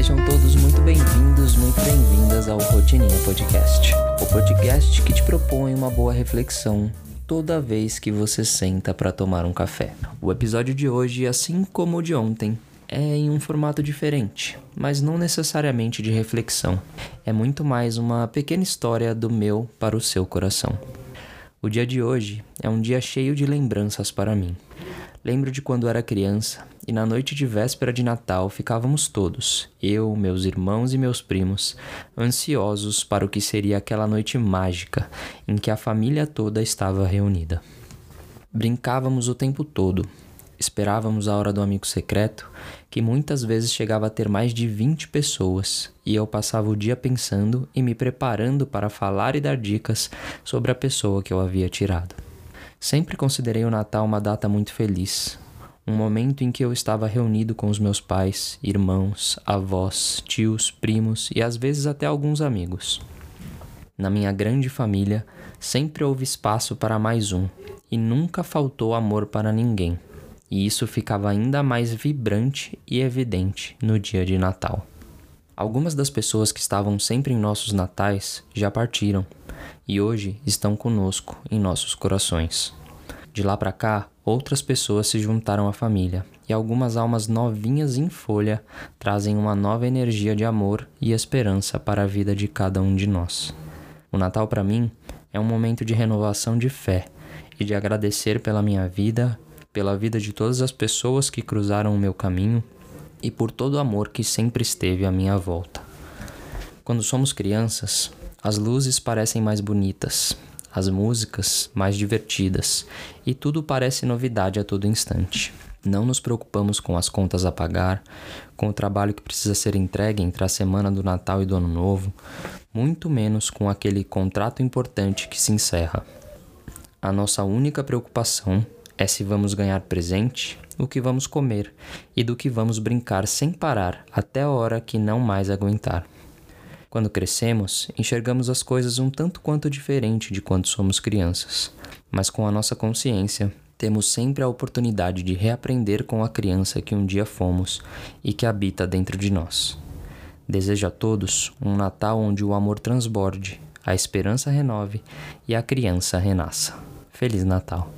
todos muito bem-vindas ao Rotininha Podcast, o podcast que te propõe uma boa reflexão toda vez que você senta para tomar um café. O episódio de hoje, assim como o de ontem, é em um formato diferente, mas não necessariamente de reflexão. É muito mais uma pequena história do meu para o seu coração. O dia de hoje é um dia cheio de lembranças para mim. Lembro de quando era criança e na noite de véspera de Natal ficávamos todos, eu, meus irmãos e meus primos, ansiosos para o que seria aquela noite mágica em que a família toda estava reunida. Brincávamos o tempo todo, esperávamos a hora do amigo secreto, que muitas vezes chegava a ter mais de 20 pessoas, e eu passava o dia pensando e me preparando para falar e dar dicas sobre a pessoa que eu havia tirado. Sempre considerei o Natal uma data muito feliz, um momento em que eu estava reunido com os meus pais, irmãos, avós, tios, primos e às vezes até alguns amigos. Na minha grande família, sempre houve espaço para mais um, e nunca faltou amor para ninguém. E isso ficava ainda mais vibrante e evidente no dia de Natal. Algumas das pessoas que estavam sempre em nossos natais já partiram e hoje estão conosco em nossos corações. De lá para cá, outras pessoas se juntaram à família e algumas almas novinhas em folha trazem uma nova energia de amor e esperança para a vida de cada um de nós. O Natal para mim é um momento de renovação de fé e de agradecer pela minha vida, pela vida de todas as pessoas que cruzaram o meu caminho e por todo o amor que sempre esteve à minha volta. Quando somos crianças, as luzes parecem mais bonitas, as músicas mais divertidas e tudo parece novidade a todo instante. Não nos preocupamos com as contas a pagar, com o trabalho que precisa ser entregue entre a semana do Natal e do Ano Novo, muito menos com aquele contrato importante que se encerra. A nossa única preocupação é se vamos ganhar presente, o que vamos comer e do que vamos brincar sem parar até a hora que não mais aguentar. Quando crescemos, enxergamos as coisas um tanto quanto diferente de quando somos crianças, mas com a nossa consciência, temos sempre a oportunidade de reaprender com a criança que um dia fomos e que habita dentro de nós. Desejo a todos um Natal onde o amor transborde, a esperança renove e a criança renasça. Feliz Natal!